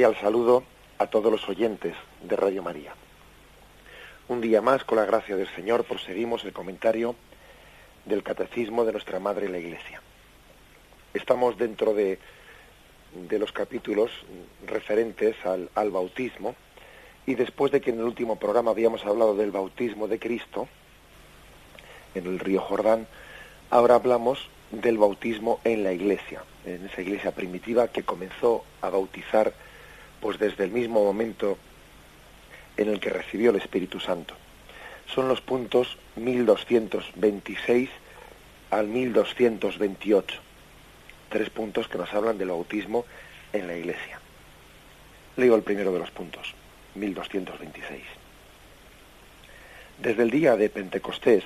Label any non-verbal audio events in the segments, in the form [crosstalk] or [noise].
Cordial saludo a todos los oyentes de Radio María. Un día más, con la gracia del Señor, proseguimos el comentario del Catecismo de nuestra Madre la Iglesia. Estamos dentro de, de los capítulos referentes al, al bautismo y después de que en el último programa habíamos hablado del bautismo de Cristo en el río Jordán, ahora hablamos del bautismo en la iglesia, en esa iglesia primitiva que comenzó a bautizar pues desde el mismo momento en el que recibió el Espíritu Santo. Son los puntos 1226 al 1228. Tres puntos que nos hablan del bautismo en la Iglesia. Leo el primero de los puntos, 1226. Desde el día de Pentecostés,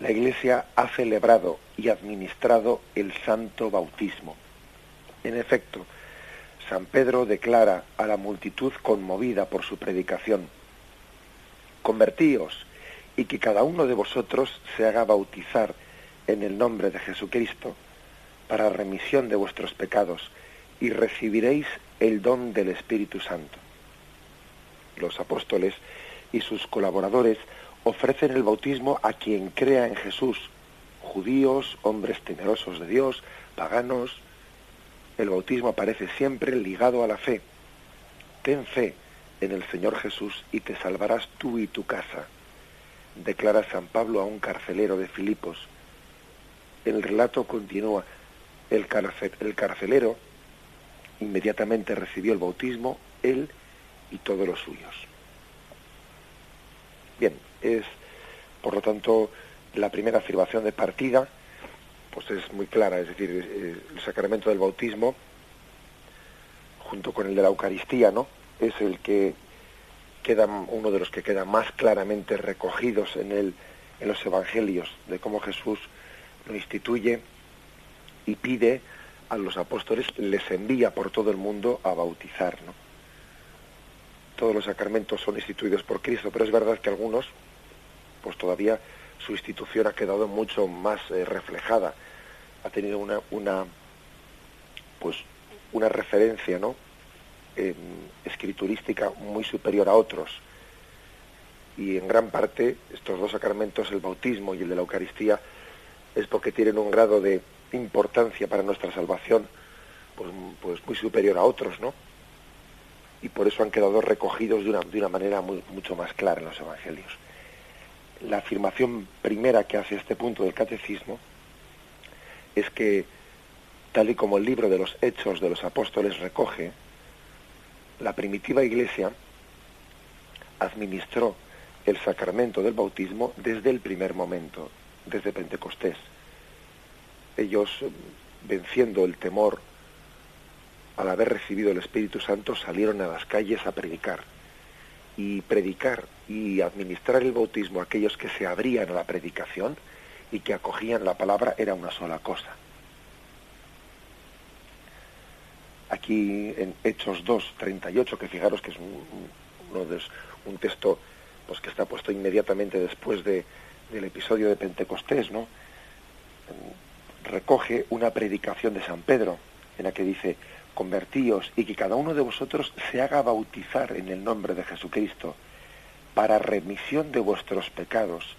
la Iglesia ha celebrado y administrado el santo bautismo. En efecto, San Pedro declara a la multitud conmovida por su predicación, Convertíos y que cada uno de vosotros se haga bautizar en el nombre de Jesucristo para remisión de vuestros pecados y recibiréis el don del Espíritu Santo. Los apóstoles y sus colaboradores ofrecen el bautismo a quien crea en Jesús, judíos, hombres temerosos de Dios, paganos, el bautismo aparece siempre ligado a la fe. Ten fe en el Señor Jesús y te salvarás tú y tu casa, declara San Pablo a un carcelero de Filipos. El relato continúa. El, el carcelero inmediatamente recibió el bautismo, él y todos los suyos. Bien, es por lo tanto la primera afirmación de partida pues es muy clara, es decir, el sacramento del bautismo, junto con el de la Eucaristía, ¿no? Es el que queda, uno de los que queda más claramente recogidos en, el, en los evangelios, de cómo Jesús lo instituye y pide a los apóstoles, les envía por todo el mundo a bautizar, ¿no? Todos los sacramentos son instituidos por Cristo, pero es verdad que algunos, pues todavía su institución ha quedado mucho más eh, reflejada, ha tenido una, pues, una referencia ¿no? escriturística muy superior a otros. Y en gran parte estos dos sacramentos, el bautismo y el de la Eucaristía, es porque tienen un grado de importancia para nuestra salvación pues, pues muy superior a otros, ¿no? Y por eso han quedado recogidos de una, manera mucho más clara en los evangelios la afirmación primera que hace este punto del catecismo es que, tal y como el libro de los Hechos de los Apóstoles recoge, la primitiva iglesia administró el sacramento del bautismo desde el primer momento, desde Pentecostés. Ellos, venciendo el temor al haber recibido el Espíritu Santo, salieron a las calles a predicar y predicar y administrar el bautismo a aquellos que se abrían a la predicación y que acogían la palabra era una sola cosa. Aquí en Hechos 2, 38, que fijaros que es un, un texto pues, que está puesto inmediatamente después de, del episodio de Pentecostés, ¿no? recoge una predicación de San Pedro en la que dice, convertíos y que cada uno de vosotros se haga bautizar en el nombre de Jesucristo para remisión de vuestros pecados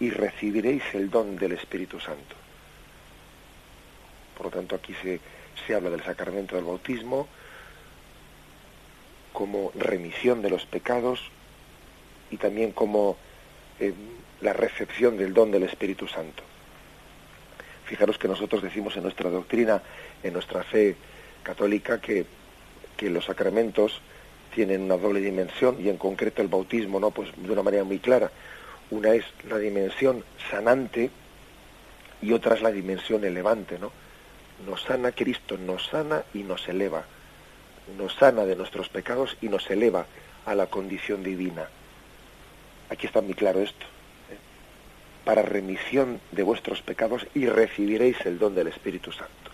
y recibiréis el don del Espíritu Santo. Por lo tanto, aquí se, se habla del sacramento del bautismo como remisión de los pecados y también como eh, la recepción del don del Espíritu Santo. Fijaros que nosotros decimos en nuestra doctrina, en nuestra fe católica que, los sacramentos tienen una doble dimensión y en concreto el bautismo, ¿no? Pues de una manera muy clara. Una es la dimensión sanante y otra es la dimensión elevante, ¿no? Nos sana Cristo, nos sana y nos eleva. Nos sana de nuestros pecados y nos eleva a la condición divina. Aquí está muy claro esto. ¿eh? Para remisión de vuestros pecados y recibiréis el don del Espíritu Santo.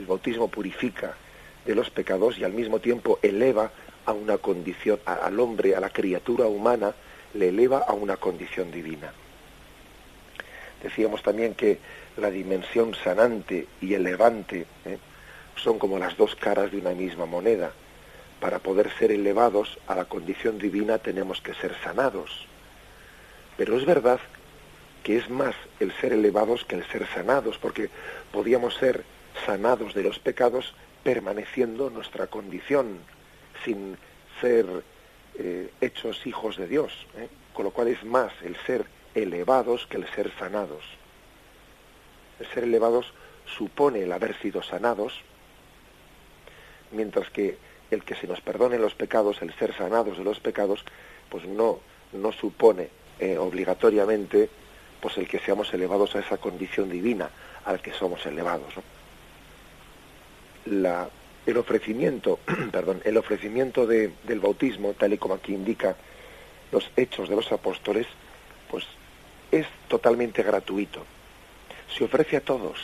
El bautismo purifica de los pecados y al mismo tiempo eleva a una condición, al hombre, a la criatura humana, le eleva a una condición divina. Decíamos también que la dimensión sanante y elevante ¿eh? son como las dos caras de una misma moneda. Para poder ser elevados a la condición divina tenemos que ser sanados. Pero es verdad que es más el ser elevados que el ser sanados, porque podíamos ser sanados de los pecados permaneciendo nuestra condición sin ser eh, hechos hijos de Dios, ¿eh? con lo cual es más el ser elevados que el ser sanados. El ser elevados supone el haber sido sanados, mientras que el que se nos perdone los pecados, el ser sanados de los pecados, pues no, no supone eh, obligatoriamente pues el que seamos elevados a esa condición divina al que somos elevados. El ofrecimiento, [clears throat] perdón, el ofrecimiento de, del bautismo, tal y como aquí indica los hechos de los apóstoles, pues es totalmente gratuito. Se ofrece a todos,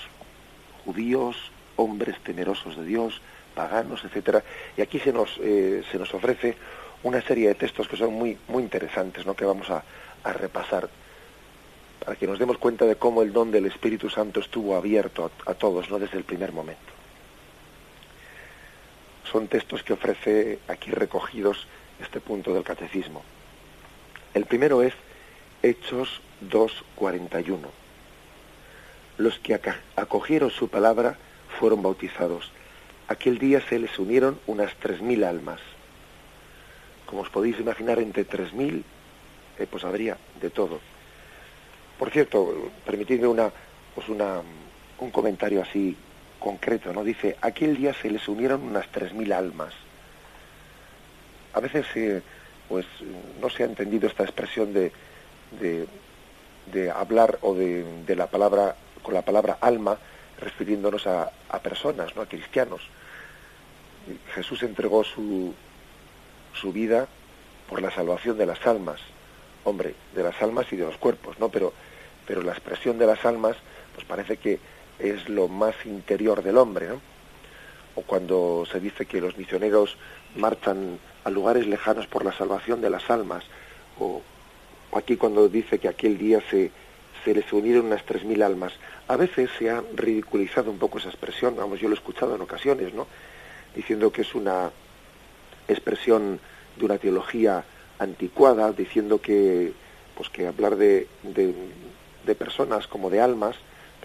judíos, hombres temerosos de Dios, paganos, etcétera. Y aquí se nos, eh, se nos ofrece una serie de textos que son muy, muy interesantes, ¿no? que vamos a, a repasar para que nos demos cuenta de cómo el don del Espíritu Santo estuvo abierto a, a todos, ¿no? desde el primer momento son textos que ofrece aquí recogidos este punto del catecismo. El primero es Hechos 2.41. Los que acogieron su palabra fueron bautizados. Aquel día se les unieron unas tres mil almas. Como os podéis imaginar, entre tres mil, eh, pues habría de todo. Por cierto, permitidme una, pues una, un comentario así concreto, ¿no? Dice, aquel día se les unieron unas tres mil almas. A veces, pues, no se ha entendido esta expresión de, de, hablar o de, de, la palabra, con la palabra alma, refiriéndonos a, a personas, ¿no? A cristianos. Jesús entregó su, su vida por la salvación de las almas. Hombre, de las almas y de los cuerpos, ¿no? Pero, pero la expresión de las almas, pues parece que es lo más interior del hombre. O cuando se dice que los misioneros marchan a lugares lejanos por la salvación de las almas, o, aquí cuando dice que aquel día se, se les unieron unas tres mil almas. A veces se ha ridiculizado un poco esa expresión, vamos, yo lo he escuchado en ocasiones, ¿no? Diciendo que es una expresión de una teología anticuada, diciendo que, pues que hablar de, de personas como de almas,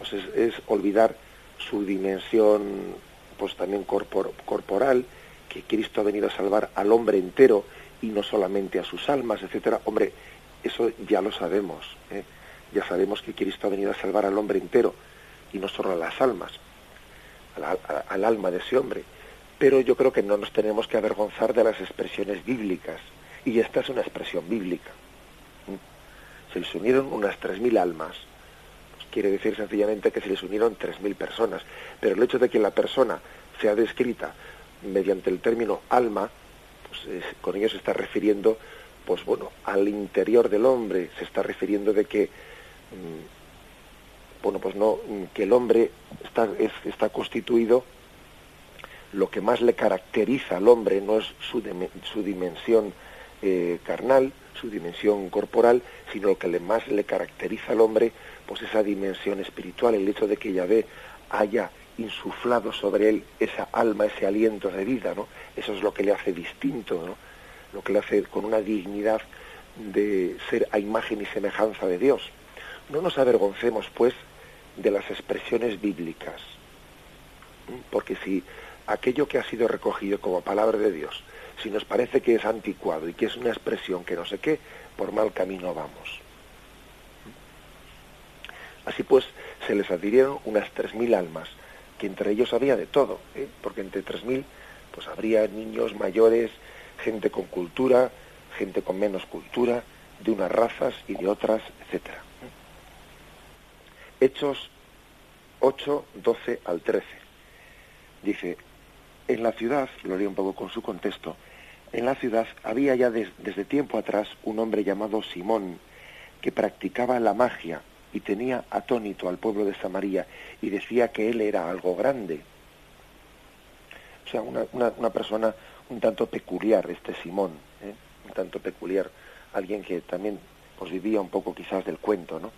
pues es, olvidar su dimensión pues también corporal, que Cristo ha venido a salvar al hombre entero y no solamente a sus almas, etcétera. Hombre, eso ya lo sabemos. ¿eh? Ya sabemos que Cristo ha venido a salvar al hombre entero y no solo a las almas, al alma de ese hombre. Pero yo creo que no nos tenemos que avergonzar de las expresiones bíblicas. Y esta es una expresión bíblica. Se les unieron unas tres mil almas quiere decir sencillamente que se les unieron 3.000 personas. Pero el hecho de que la persona sea descrita mediante el término alma, pues con ello se está refiriendo, pues bueno, al interior del hombre, se está refiriendo de que, mm, bueno, pues no, mm, que el hombre está, constituido, lo que más le caracteriza al hombre no es su, su dimensión eh, carnal, su dimensión corporal, sino lo que le, más le caracteriza al hombre pues esa dimensión espiritual, el hecho de que Yahvé haya insuflado sobre él esa alma, ese aliento de vida, ¿no? Eso es lo que le hace distinto, ¿no? Lo que le hace con una dignidad de ser a imagen y semejanza de Dios. No nos avergoncemos, pues, de las expresiones bíblicas, porque si aquello que ha sido recogido como palabra de Dios, si nos parece que es anticuado y que es una expresión que no sé qué, por mal camino vamos. Así pues, se les adhirieron unas tres mil almas, que entre ellos había de todo, ¿eh? porque entre tres mil pues habría niños mayores, gente con cultura, gente con menos cultura, de unas razas y de otras, etcétera. Hechos 8, 12 al 13. Dice, en la ciudad, lo leo un poco con su contexto, en la ciudad había ya desde tiempo atrás un hombre llamado Simón que practicaba la magia y tenía atónito al pueblo de Samaria y decía que él era algo grande. O sea, una, una, persona un tanto peculiar, este Simón, ¿eh? un tanto peculiar, alguien que también pues, vivía un poco quizás del cuento, ¿no?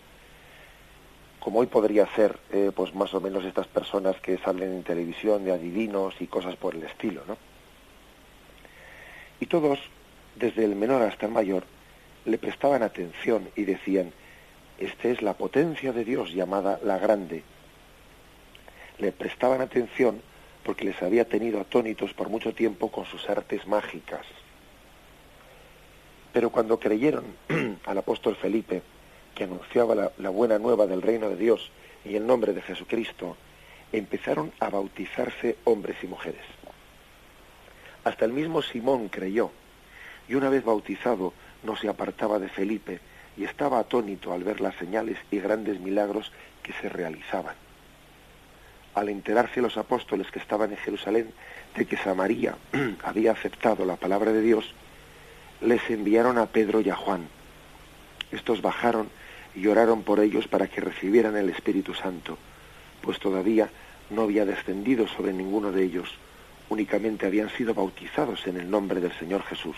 Como hoy podría ser, eh, pues más o menos estas personas que salen en televisión de adivinos y cosas por el estilo, ¿no? Y todos, desde el menor hasta el mayor, le prestaban atención y decían, esta es la potencia de Dios llamada la grande. Le prestaban atención porque les había tenido atónitos por mucho tiempo con sus artes mágicas. Pero cuando creyeron [clears throat] al apóstol Felipe, que anunciaba la, la, buena nueva del reino de Dios y el nombre de Jesucristo, empezaron a bautizarse hombres y mujeres. Hasta el mismo Simón creyó, y una vez bautizado no se apartaba de Felipe, y estaba atónito al ver las señales y grandes milagros que se realizaban. Al enterarse los apóstoles que estaban en Jerusalén de que Samaría [clears throat] había aceptado la palabra de Dios, les enviaron a Pedro y a Juan. Estos bajaron y oraron por ellos para que recibieran el Espíritu Santo, pues todavía no había descendido sobre ninguno de ellos, únicamente habían sido bautizados en el nombre del Señor Jesús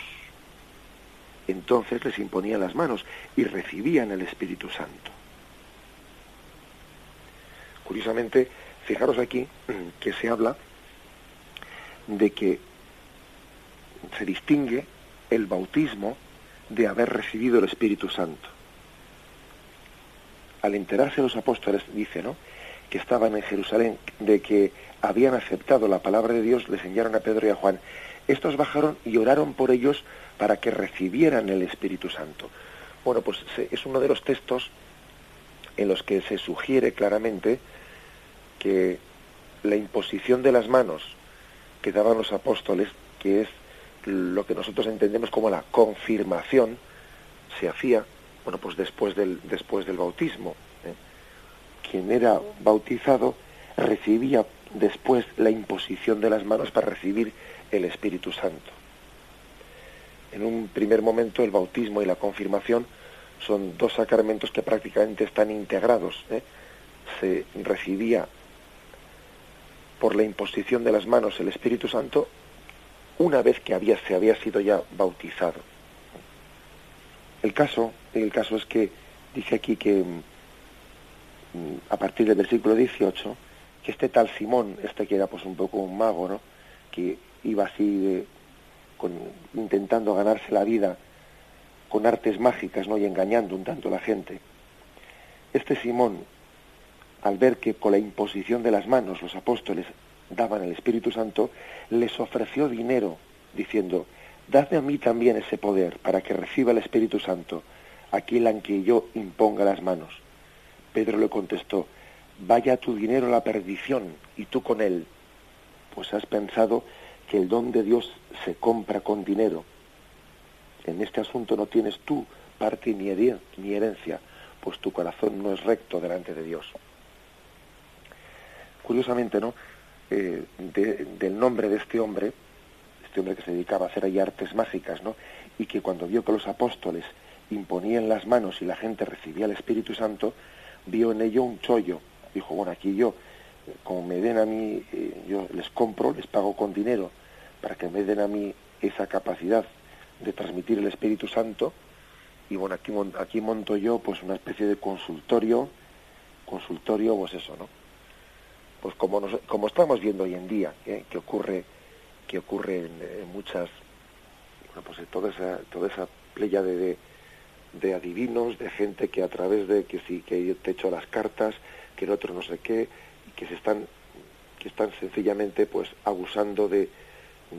entonces les imponían las manos y recibían el Espíritu Santo. Curiosamente, fijaros aquí [clears throat] que se habla de que se distingue el bautismo de haber recibido el Espíritu Santo. Al enterarse los apóstoles, dice, ¿no? que estaban en Jerusalén, de que habían aceptado la palabra de Dios, les enviaron a Pedro y a Juan. Estos bajaron y oraron por ellos para que recibieran el Espíritu Santo. Bueno, pues es uno de los textos en los que se sugiere claramente que la imposición de las manos que daban los apóstoles, que es lo que nosotros entendemos como la confirmación, se hacía, bueno, pues después del, después del bautismo. ¿eh? Quien era bautizado recibía después la imposición de las manos para recibir el Espíritu Santo en un primer momento el bautismo y la confirmación son dos sacramentos que prácticamente están integrados. ¿eh? Se recibía por la imposición de las manos el Espíritu Santo una vez que se había sido ya bautizado. El caso, el caso es que dice aquí que mm, a partir del versículo 18, que este tal Simón, este que era pues un poco un mago, ¿no? que iba así de, intentando ganarse la vida con artes mágicas ¿no? y engañando un tanto a la gente. Este Simón, al ver que con la imposición de las manos los apóstoles daban el Espíritu Santo, les ofreció dinero, diciendo, Dadme a mí también ese poder para que reciba el Espíritu Santo, aquel en que yo imponga las manos. Pedro le contestó, Vaya tu dinero a la perdición, y tú con él, pues has pensado que el don de Dios se compra con dinero. En este asunto no tienes tú parte ni herencia, pues tu corazón no es recto delante de Dios. Curiosamente, ¿no? Eh, del nombre de este hombre, este hombre que se dedicaba a hacer ahí artes mágicas, ¿no? Y que cuando vio que los apóstoles imponían las manos y la gente recibía el Espíritu Santo, vio en ello un chollo. Dijo, bueno, aquí yo como me den a mí, eh, yo les compro, les pago con dinero para que me den a mí esa capacidad de transmitir el Espíritu Santo. Y bueno, aquí, aquí monto yo pues una especie de consultorio, consultorio, pues eso, ¿no? Pues como, como estamos viendo hoy en día, ¿eh? que ocurre, que ocurre en, muchas, bueno, pues toda esa, toda esa playa de, de, adivinos, de gente que a través de que sí, que te echo las cartas, que el otro no sé qué, que se están que están sencillamente pues abusando de,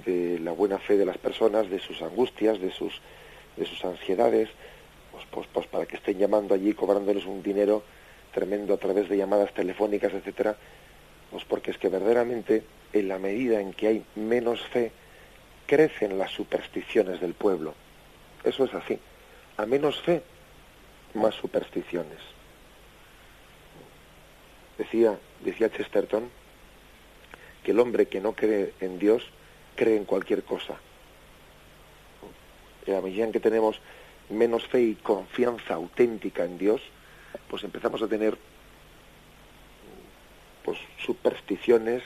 de la buena fe de las personas, de sus angustias, de sus de sus ansiedades, pues, pues, pues para que estén llamando allí cobrándoles un dinero tremendo a través de llamadas telefónicas, etcétera, pues porque es que verdaderamente en la medida en que hay menos fe, crecen las supersticiones del pueblo. Eso es así. A menos fe, más supersticiones. Decía, decía Chesterton que el hombre que no cree en Dios cree en cualquier cosa. Y a medida que tenemos menos fe y confianza auténtica en Dios, pues empezamos a tener pues supersticiones,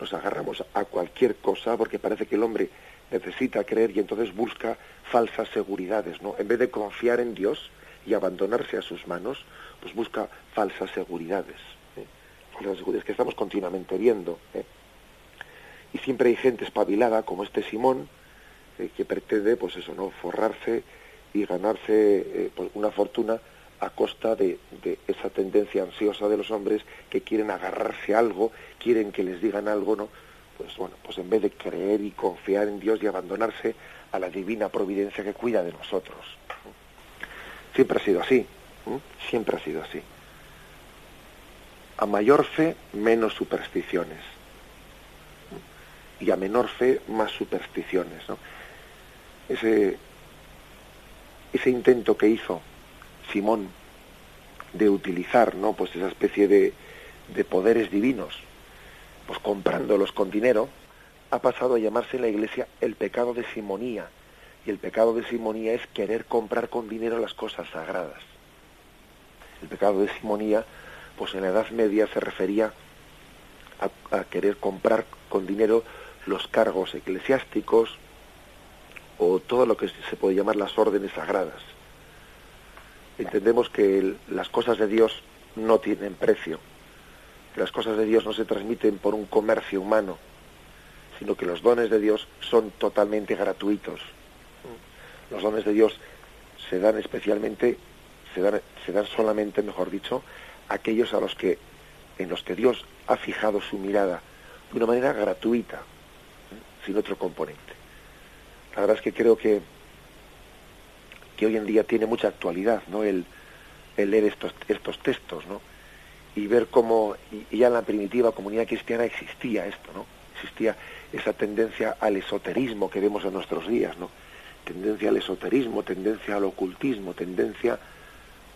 nos agarramos a cualquier cosa porque parece que el hombre necesita creer y entonces busca falsas seguridades, ¿no? En vez de confiar en Dios y abandonarse a sus manos, pues busca falsas seguridades, ¿eh? que estamos continuamente viendo. ¿eh? Y siempre hay gente espabilada como este Simón eh, que pretende, pues eso, no, forrarse y ganarse pues una fortuna a costa de, de, esa tendencia ansiosa de los hombres que quieren agarrarse a algo, quieren que les digan algo, ¿no? Pues bueno, pues en vez de creer y confiar en Dios y abandonarse a la divina providencia que cuida de nosotros. Siempre ha sido así, siempre ha sido así. A mayor fe, menos supersticiones. Y a menor fe, más supersticiones. Ese, ese intento que hizo Simón de utilizar ¿no? pues esa especie de, de poderes divinos, pues comprándolos con dinero, ha pasado a llamarse en la iglesia el pecado de simonía. Y el pecado de simonía es querer comprar con dinero las cosas sagradas. El pecado de simonía, pues en la Edad Media se refería a, querer comprar con dinero los cargos eclesiásticos o todo lo que se puede llamar las órdenes sagradas entendemos que las cosas de Dios no tienen precio, que las cosas de Dios no se transmiten por un comercio humano, sino que los dones de Dios son totalmente gratuitos. Los dones de Dios se dan especialmente, se dan, se dan solamente, mejor dicho, aquellos a los que, en los que Dios ha fijado su mirada de una manera gratuita, sin otro componente. La verdad es que creo que que hoy en día tiene mucha actualidad, ¿no? El, leer estos, estos textos, ¿no? Y ver cómo ya en la primitiva comunidad cristiana existía esto, ¿no? Existía esa tendencia al esoterismo que vemos en nuestros días, ¿no? Tendencia al esoterismo, tendencia al ocultismo, tendencia,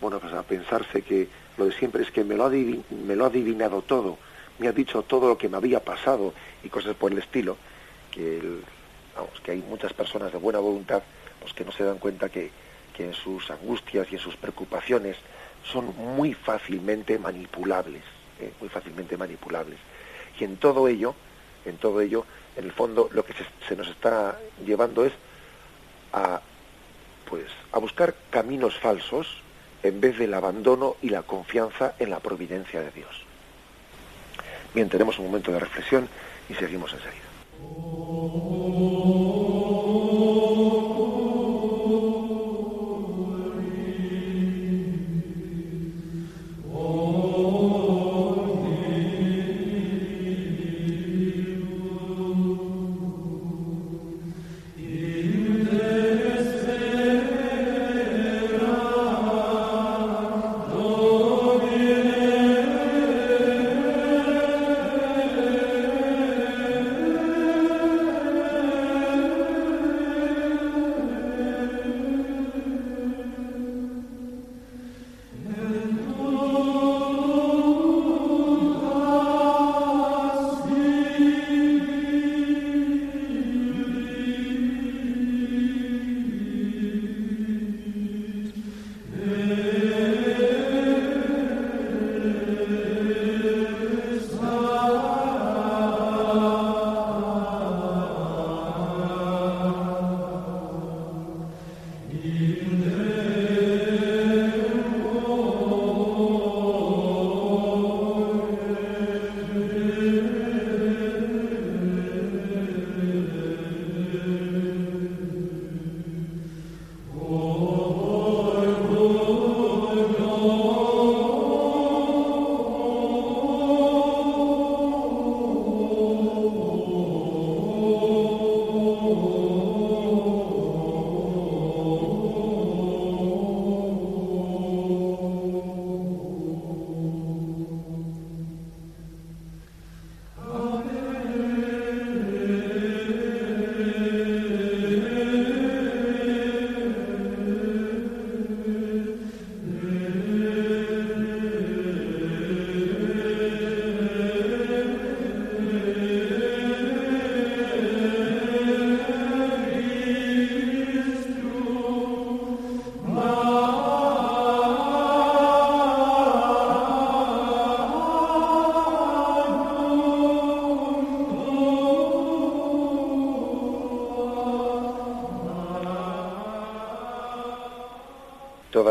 bueno, pues a pensarse que lo de siempre es que me lo ha, me lo ha adivinado todo, me ha dicho todo lo que me había pasado y cosas por el estilo, que, vamos, que hay muchas personas de buena voluntad pues que no se dan cuenta que, que en sus angustias y en sus preocupaciones son muy fácilmente manipulables, ¿eh? muy fácilmente manipulables. Y en todo ello, en todo ello, en el fondo lo que se, nos está llevando es a pues a buscar caminos falsos en vez del abandono y la confianza en la providencia de Dios. Bien, tenemos un momento de reflexión y seguimos enseguida.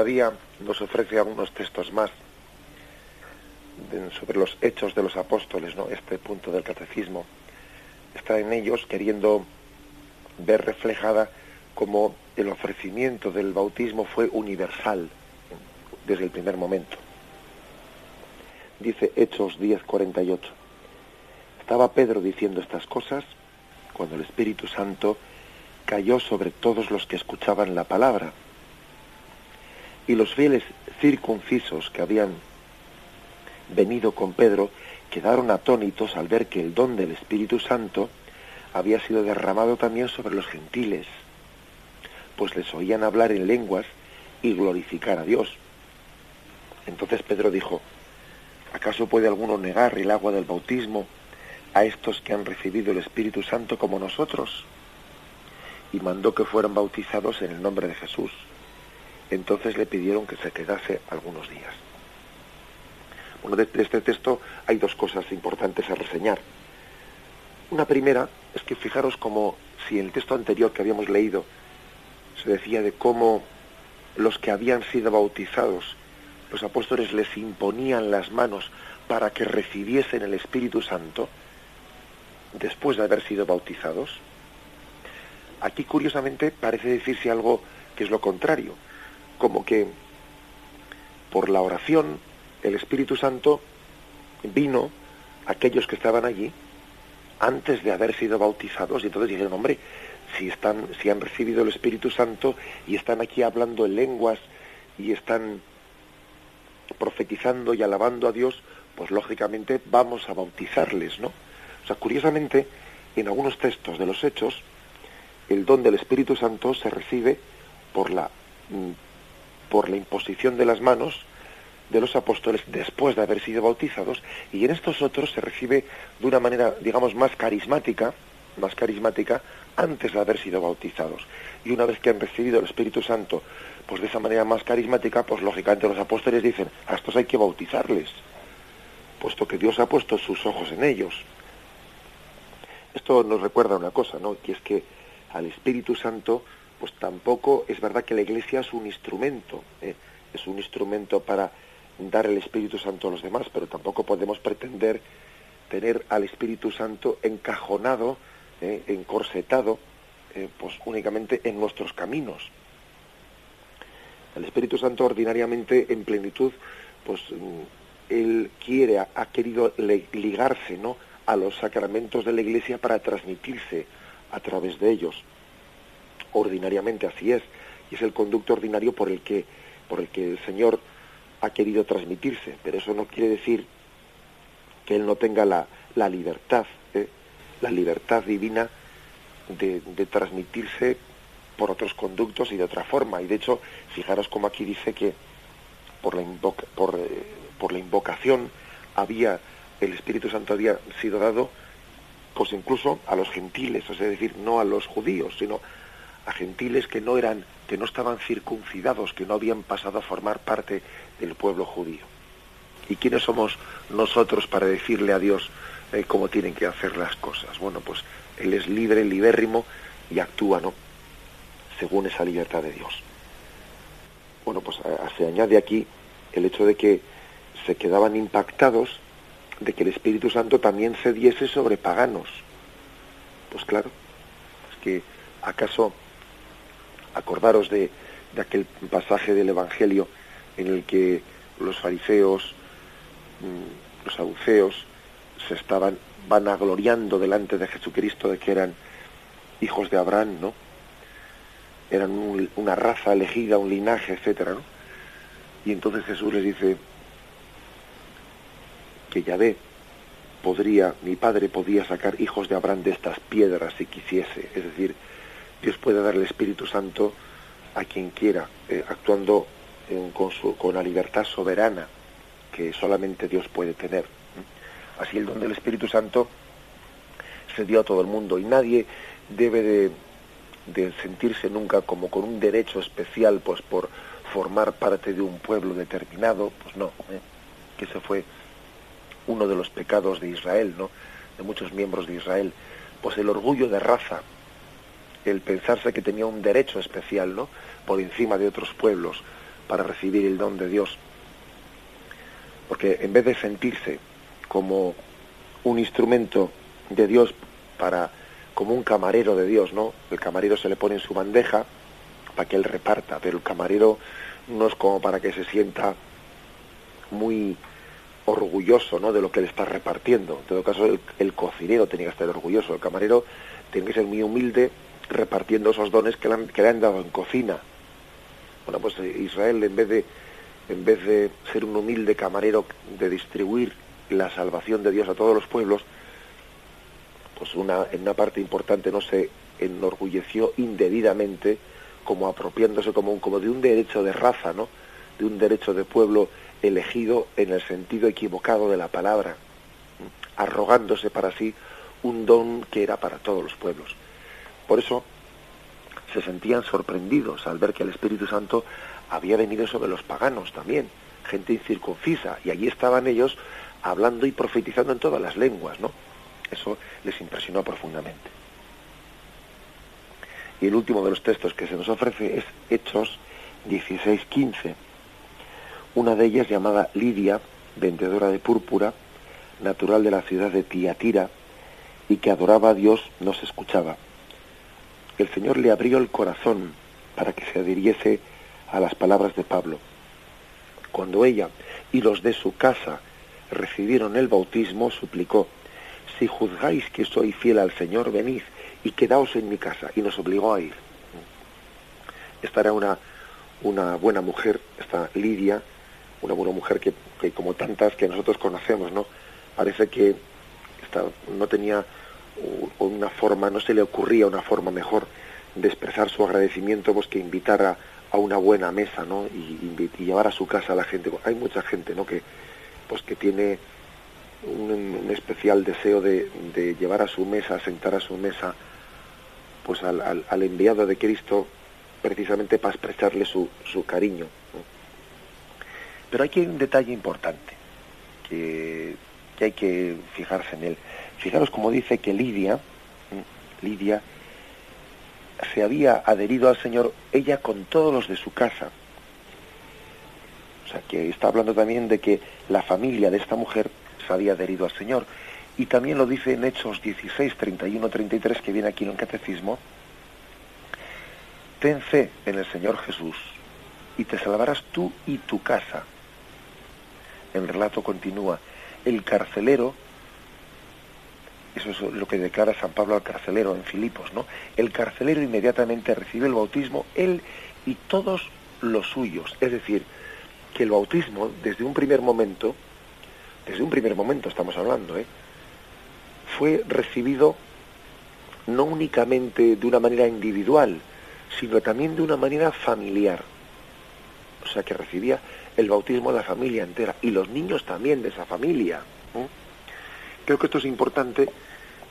Todavía nos ofrece algunos textos más sobre los hechos de los apóstoles, ¿no? Este punto del catecismo está en ellos queriendo ver reflejada como el ofrecimiento del bautismo fue universal desde el primer momento. Dice Hechos 10:48. Estaba Pedro diciendo estas cosas cuando el Espíritu Santo cayó sobre todos los que escuchaban la palabra. Y los fieles circuncisos que habían venido con Pedro quedaron atónitos al ver que el don del Espíritu Santo había sido derramado también sobre los gentiles, pues les oían hablar en lenguas y glorificar a Dios. Entonces Pedro dijo, ¿acaso puede alguno negar el agua del bautismo a estos que han recibido el Espíritu Santo como nosotros? Y mandó que fueran bautizados en el nombre de Jesús. Entonces le pidieron que se quedase algunos días. Bueno, de, este texto hay dos cosas importantes a reseñar. Una primera es que fijaros como si en el texto anterior que habíamos leído se decía de cómo los que habían sido bautizados, los apóstoles les imponían las manos para que recibiesen el Espíritu Santo después de haber sido bautizados. Aquí curiosamente parece decirse algo que es lo contrario, como que por la oración el Espíritu Santo vino a aquellos que estaban allí antes de haber sido bautizados y entonces dijeron, hombre, si están si han recibido el Espíritu Santo y están aquí hablando en lenguas y están profetizando y alabando a Dios, pues lógicamente vamos a bautizarles, ¿no? O sea, curiosamente, en algunos textos de los Hechos, el don del Espíritu Santo se recibe por la mm, por la imposición de las manos de los apóstoles después de haber sido bautizados y en estos otros se recibe de una manera, digamos, más carismática, más carismática antes de haber sido bautizados. Y una vez que han recibido el Espíritu Santo, pues de esa manera más carismática, pues lógicamente los apóstoles dicen, a estos hay que bautizarles, puesto que Dios ha puesto sus ojos en ellos. Esto nos recuerda una cosa, ¿no? Que es que al Espíritu Santo, pues tampoco es verdad que la Iglesia es un instrumento, ¿eh? es un instrumento para dar el Espíritu Santo a los demás, pero tampoco podemos pretender tener al Espíritu Santo encajonado, eh, encorsetado, eh, pues únicamente en nuestros caminos. El Espíritu Santo ordinariamente en plenitud, pues mm, él quiere, ha, querido ligarse, ¿no? a los sacramentos de la Iglesia para transmitirse a través de ellos. Ordinariamente así es, y es el conducto ordinario por el que, por el que el Señor ha querido transmitirse, pero eso no quiere decir que él no tenga la, la libertad, ¿eh? la libertad divina de, de, transmitirse por otros conductos y de otra forma. Y de hecho, fijaros como aquí dice que por la, por, eh, por la invocación había, el Espíritu Santo había sido dado, pues incluso a los gentiles, es decir, no a los judíos, sino a gentiles que no eran, que no estaban circuncidados, que no habían pasado a formar parte del pueblo judío. ¿Y quiénes somos nosotros para decirle a Dios eh, cómo tienen que hacer las cosas? Bueno, pues Él es libre, libérrimo y actúa, ¿no? Según esa libertad de Dios. Bueno, pues se añade aquí el hecho de que se quedaban impactados de que el Espíritu Santo también se diese sobre paganos. Pues claro, es que acaso acordaros de, aquel pasaje del Evangelio en el que los fariseos, mm, los saduceos, se estaban vanagloriando delante de Jesucristo de que eran hijos de Abraham, ¿no? Eran una raza elegida, un linaje, etcétera, ¿no? Y entonces Jesús les dice que Yahvé podría, mi padre podía sacar hijos de Abraham de estas piedras si quisiese. Es decir, Dios puede dar el Espíritu Santo a quien quiera, eh, actuando con, su, con la libertad soberana que solamente Dios puede tener. Así el don del Espíritu Santo se dio a todo el mundo y nadie debe de, de sentirse nunca como con un derecho especial pues por formar parte de un pueblo determinado, pues no, ¿eh? que ese fue uno de los pecados de Israel, ¿no? de muchos miembros de Israel, pues el orgullo de raza, el pensarse que tenía un derecho especial, ¿no? por encima de otros pueblos, para recibir el don de Dios. Porque en vez de sentirse como un instrumento de Dios para como un camarero de Dios, ¿no? El camarero se le pone en su bandeja para que él reparta, pero el camarero no es como para que se sienta muy orgulloso ¿no? de lo que le está repartiendo. En todo caso, el, cocinero tenía que estar orgulloso, el camarero tiene que ser muy humilde repartiendo esos dones que le, han, que le han dado en cocina. Bueno, pues eh, Israel, en vez de en vez de ser un humilde camarero de distribuir la salvación de Dios a todos los pueblos, pues una, en una parte importante no se enorgulleció indebidamente como apropiándose como, un, como de un derecho de raza, ¿no? de un derecho de pueblo elegido en el sentido equivocado de la palabra, arrogándose para sí un don que era para todos los pueblos. Por eso se sentían sorprendidos al ver que el Espíritu Santo había venido sobre los paganos también, gente incircuncisa, y allí estaban ellos hablando y profetizando en todas las lenguas, ¿no? Eso les impresionó profundamente. Y el último de los textos que se nos ofrece es Hechos 16:15 una de ellas llamada Lidia, vendedora de púrpura, natural de la ciudad de Tiatira, y que adoraba a Dios, nos escuchaba. El Señor le abrió el corazón para que se adhiriese a las palabras de Pablo. Cuando ella y los de su casa recibieron el bautismo, suplicó, si juzgáis que soy fiel al Señor, venid y quedaos en mi casa. Y nos obligó a ir. Esta era una, una buena mujer, esta Lidia, una buena mujer que, como tantas que nosotros conocemos, ¿no? Parece que no tenía una forma, no se le ocurría una forma mejor de expresar su agradecimiento pues que invitar a, una buena mesa, ¿no? Y, llevar a su casa a la gente. Hay mucha gente, ¿no? Que pues que tiene un, especial deseo de, llevar a su mesa, sentar a su mesa, pues al, al, enviado de Cristo, precisamente para expresarle su, su cariño. Pero aquí hay un detalle importante que, hay que fijarse en él. Fijaros como dice que Lidia, Lidia, se había adherido al Señor ella con todos los de su casa. O sea, que está hablando también de que la familia de esta mujer se había adherido al Señor. Y también lo dice en Hechos 16, 31, 33, que viene aquí en el Catecismo. Ten fe en el Señor Jesús y te salvarás tú y tu casa el relato continúa. El carcelero, eso es lo que declara San Pablo al carcelero en Filipos, ¿no? El carcelero inmediatamente recibe el bautismo, él y todos los suyos. Es decir, que el bautismo, desde un primer momento, desde un primer momento estamos hablando, ¿eh? fue recibido no únicamente de una manera individual, sino también de una manera familiar. O sea, que recibía el bautismo de la familia entera y los niños también de esa familia. Creo que esto es importante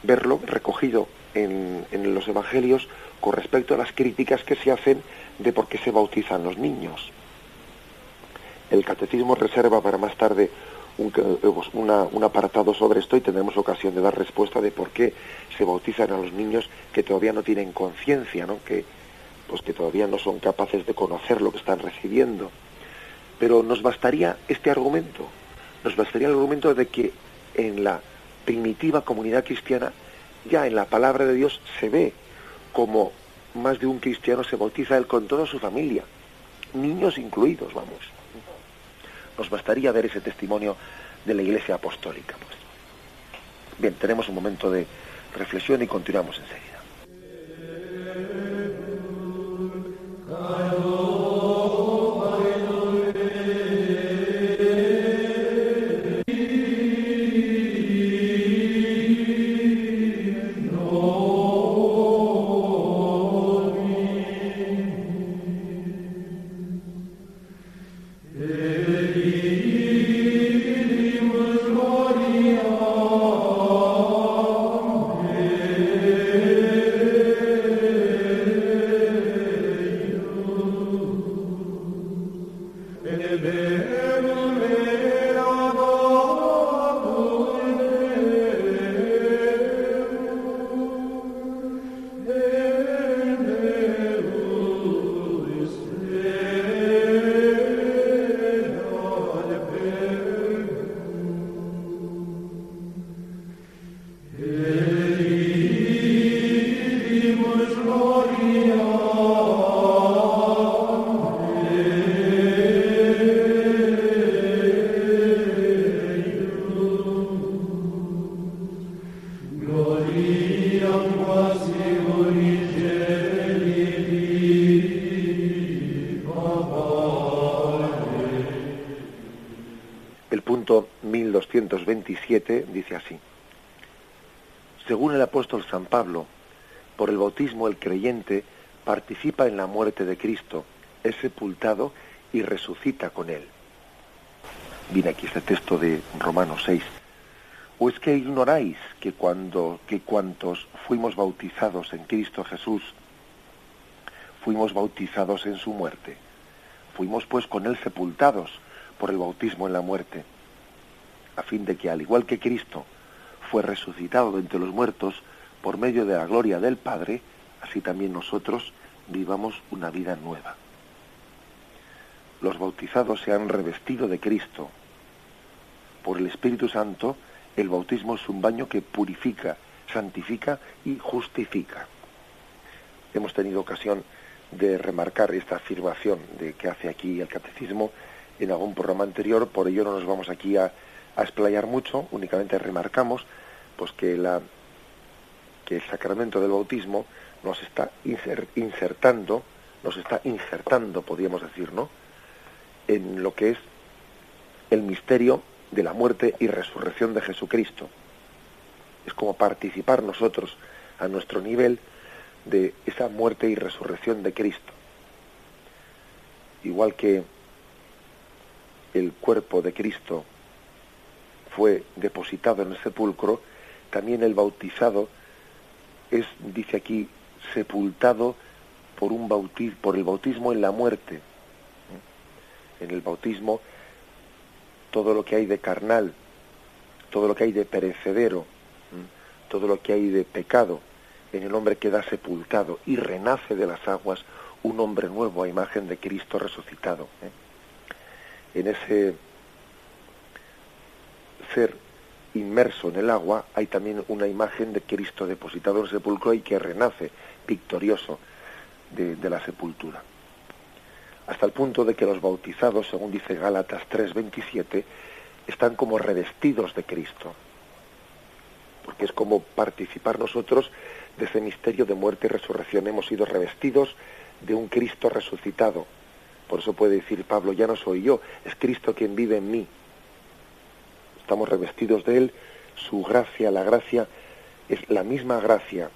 verlo recogido en, en, los evangelios con respecto a las críticas que se hacen de por qué se bautizan los niños. El catecismo reserva para más tarde un, un apartado sobre esto y tendremos ocasión de dar respuesta de por qué se bautizan a los niños que todavía no tienen conciencia, ¿no? que, pues que todavía no son capaces de conocer lo que están recibiendo. Pero nos bastaría este argumento, nos bastaría el argumento de que en la primitiva comunidad cristiana, ya en la palabra de Dios se ve como más de un cristiano se bautiza él con toda su familia, niños incluidos, vamos. Nos bastaría ver ese testimonio de la Iglesia Apostólica. Pues. Bien, tenemos un momento de reflexión y continuamos enseguida. Pablo, por el bautismo el creyente participa en la muerte de Cristo, es sepultado y resucita con él. Viene aquí este texto de Romanos 6. ¿O es que ignoráis que cuando que cuantos fuimos bautizados en Cristo Jesús fuimos bautizados en su muerte? Fuimos pues con él sepultados por el bautismo en la muerte a fin de que, al igual que Cristo fue resucitado de entre los muertos por medio de la gloria del Padre, así también nosotros vivamos una vida nueva. Los bautizados se han revestido de Cristo. Por el Espíritu Santo, el bautismo es un baño que purifica, santifica y justifica. Hemos tenido ocasión de remarcar esta afirmación de que hace aquí el catecismo en algún programa anterior, por ello no nos vamos aquí a explayar mucho, únicamente remarcamos pues que la que el sacramento del bautismo nos está insertando, nos está insertando, podríamos decir, ¿no? en lo que es el misterio de la muerte y resurrección de Jesucristo. Es como participar nosotros a nuestro nivel de esa muerte y resurrección de Cristo. Igual que el cuerpo de Cristo fue depositado en el sepulcro, también el bautizado es, dice aquí, sepultado por, un bautismo, por el bautismo en la muerte. En el bautismo, todo lo que hay de carnal, todo lo que hay de perecedero, todo lo que hay de pecado, en el hombre queda sepultado y renace de las aguas un hombre nuevo a imagen de Cristo resucitado. ¿eh? En ese ser inmerso en el agua, hay también una imagen de Cristo depositado en el sepulcro y que renace victorioso de, de, la sepultura. Hasta el punto de que los bautizados, según dice Gálatas 3:27, están como revestidos de Cristo. Porque es como participar nosotros de ese misterio de muerte y resurrección. Hemos sido revestidos de un Cristo resucitado. Por eso puede decir Pablo, ya no soy yo, es Cristo quien vive en mí estamos revestidos de Él, su gracia, la gracia es la misma gracia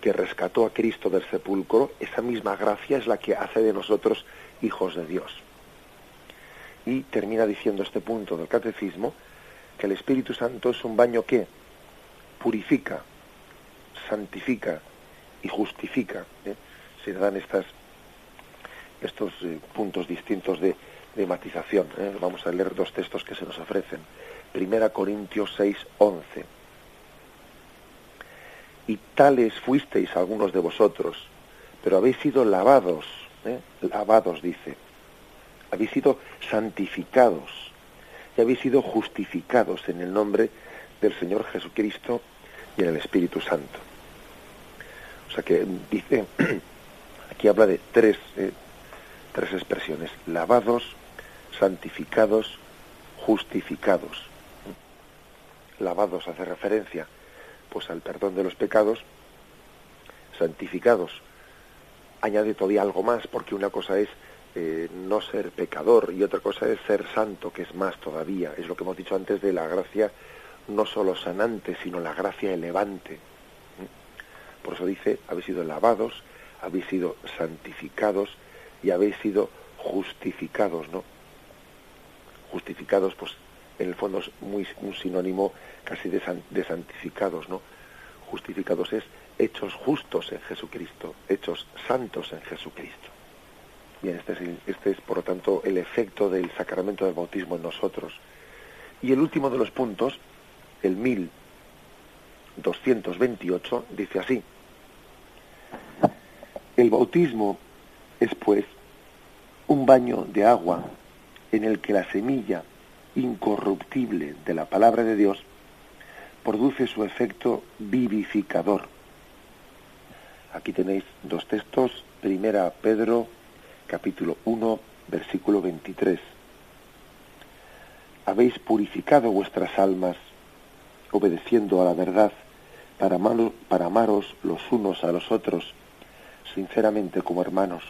que rescató a Cristo del sepulcro, esa misma gracia es la que hace de nosotros hijos de Dios. Y termina diciendo este punto del catecismo que el Espíritu Santo es un baño que purifica, santifica y justifica. ¿eh? Se dan estas, estos eh, puntos distintos de de matización. ¿eh? Vamos a leer dos textos que se nos ofrecen. Primera Corintios 6, 11. Y tales fuisteis algunos de vosotros, pero habéis sido lavados, ¿eh? lavados dice, habéis sido santificados y habéis sido justificados en el nombre del Señor Jesucristo y en el Espíritu Santo. O sea que dice, [clears throat] aquí habla de tres, ¿eh? tres expresiones, lavados, santificados, justificados. Lavados hace referencia pues al perdón de los pecados, santificados. Añade todavía algo más, porque una cosa es eh, no ser pecador y otra cosa es ser santo, que es más todavía. Es lo que hemos dicho antes de la gracia no solo sanante, sino la gracia elevante. Por eso dice, habéis sido lavados, habéis sido santificados y habéis sido justificados, ¿no? Justificados, pues en el fondo es muy, un sinónimo casi de, santificados, ¿no? Justificados es hechos justos en Jesucristo, hechos santos en Jesucristo. Bien, este es, este es por lo tanto el efecto del sacramento del bautismo en nosotros. Y el último de los puntos, el 1228, dice así. El bautismo es pues un baño de agua en el que la semilla incorruptible de la palabra de Dios produce su efecto vivificador. Aquí tenéis dos textos, primera Pedro, capítulo 1, versículo 23. Habéis purificado vuestras almas, obedeciendo a la verdad, para, para amaros los unos a los otros, sinceramente como hermanos.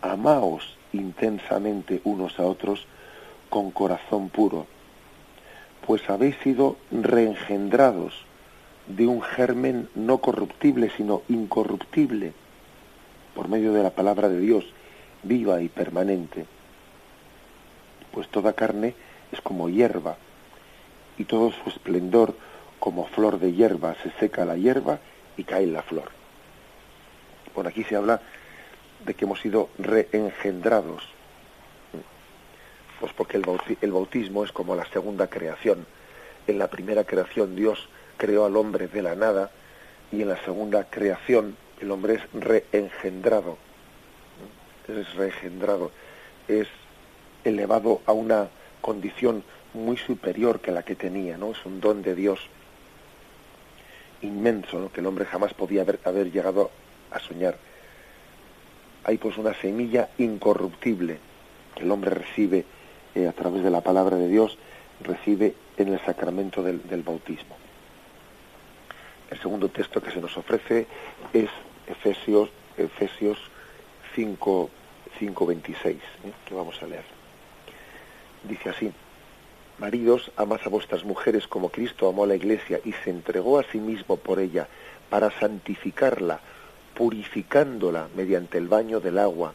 Amaos intensamente unos a otros con corazón puro, pues habéis sido reengendrados de un germen no corruptible, sino incorruptible, por medio de la palabra de Dios, viva y permanente. Pues toda carne es como hierba, y todo su esplendor como flor de hierba, se seca la hierba y cae la flor. Bueno, aquí se habla de que hemos sido reengendrados, pues porque el bautismo es como la segunda creación. En la primera creación Dios creó al hombre de la nada y en la segunda creación el hombre es reengendrado. Es reengendrado, es elevado a una condición muy superior que la que tenía, ¿no? Es un don de Dios inmenso, que el hombre jamás podía haber, haber llegado a soñar. Hay pues una semilla incorruptible que el hombre recibe eh, a través de la palabra de Dios, recibe en el sacramento del, del bautismo. El segundo texto que se nos ofrece es Efesios, Efesios 5, 5.26, ¿eh? que vamos a leer. Dice así, Maridos, amas a vuestras mujeres como Cristo amó a la iglesia y se entregó a sí mismo por ella para santificarla, purificándola mediante el baño del agua.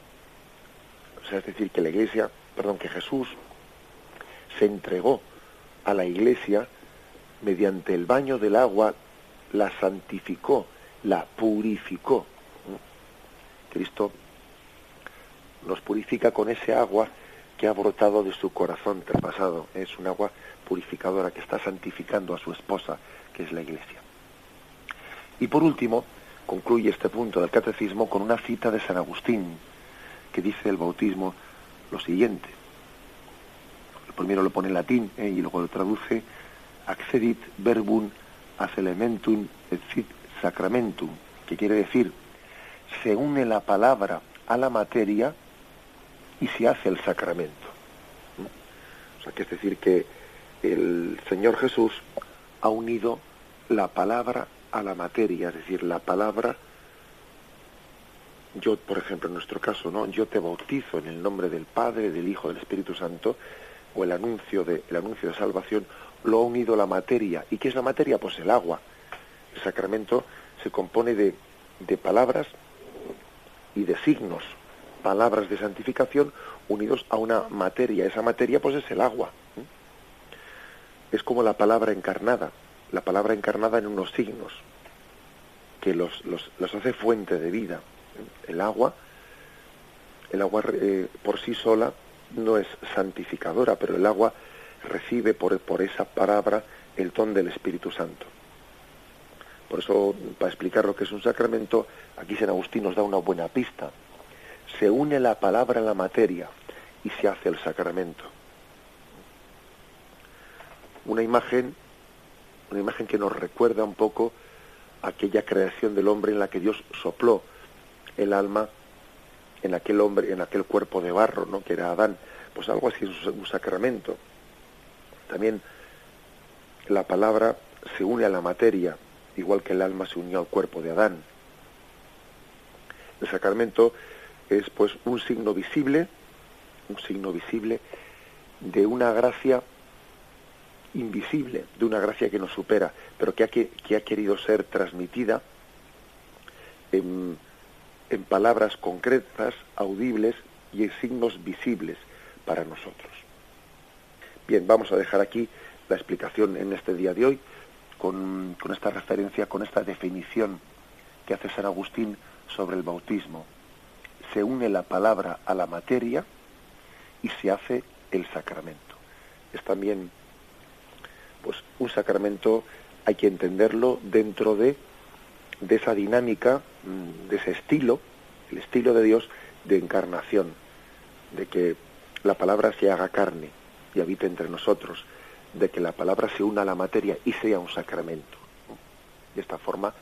O sea, es decir, que la iglesia, perdón, que Jesús se entregó a la iglesia mediante el baño del agua la santificó, la purificó. Cristo nos purifica con ese agua que ha brotado de su corazón pasado. Es un agua purificadora que está santificando a su esposa, que es la Iglesia. Y por último, concluye este punto del catecismo con una cita de San Agustín, que dice el bautismo lo siguiente. Primero lo pone en latín eh, y luego lo traduce accedit verbum hace elementum et fit sacramentum, que quiere decir, se une la palabra a la materia y se hace el sacramento. O sea, que es decir, que el Señor Jesús ha unido la palabra a la materia, es decir, la palabra, yo, por ejemplo, en nuestro caso, ¿no? Yo te bautizo en el nombre del Padre, del Hijo, del Espíritu Santo, o el anuncio de, el anuncio de salvación, lo ha unido la materia. ¿Y qué es la materia? Pues el agua. El sacramento se compone de, de palabras y de signos, palabras de santificación unidos a una materia. Esa materia pues es el agua. Es como la palabra encarnada, la palabra encarnada en unos signos que los, los, los hace fuente de vida. El agua, el agua eh, por sí sola no es santificadora, pero el agua recibe por, por esa palabra el don del Espíritu Santo. Por eso, para explicar lo que es un sacramento, aquí San Agustín nos da una buena pista. Se une la palabra a la materia y se hace el sacramento. Una imagen, una imagen que nos recuerda un poco aquella creación del hombre en la que Dios sopló el alma en aquel hombre, en aquel cuerpo de barro, ¿no? que era Adán. Pues algo así es un sacramento. También la palabra se une a la materia, igual que el alma se unió al cuerpo de Adán. El sacramento es pues un signo visible, un signo visible de una gracia invisible, de una gracia que nos supera, pero que ha, que ha querido ser transmitida en, en palabras concretas, audibles y en signos visibles para nosotros. Bien, vamos a dejar aquí la explicación en este día de hoy con, con esta referencia, con esta definición que hace San Agustín sobre el bautismo. Se une la palabra a la materia y se hace el sacramento. Es también, pues, un sacramento hay que entenderlo dentro de, de esa dinámica, mm, de ese estilo, el estilo de Dios de encarnación, de que la palabra se haga carne y habite entre nosotros. de que la palabra se una a la materia y sea un sacramento. De esta forma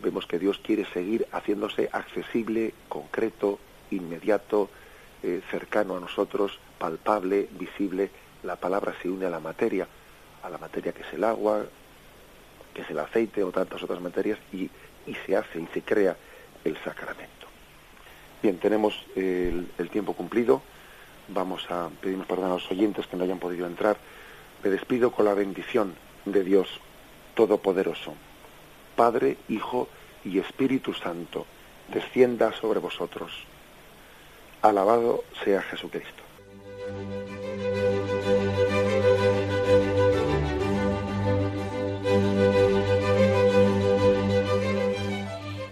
vemos que Dios quiere seguir haciéndose accesible, concreto, inmediato, eh, cercano a nosotros, palpable, visible. La palabra se une a la materia, a la materia que es el agua, que es el aceite o tantas otras materias, y, y se hace y se crea el sacramento. Bien, tenemos el, el tiempo cumplido. Vamos a pedir perdón a los oyentes que no hayan podido entrar. Me despido con la bendición de Dios Todopoderoso. Padre, Hijo y Espíritu Santo, descienda sobre vosotros. Alabado sea Jesucristo.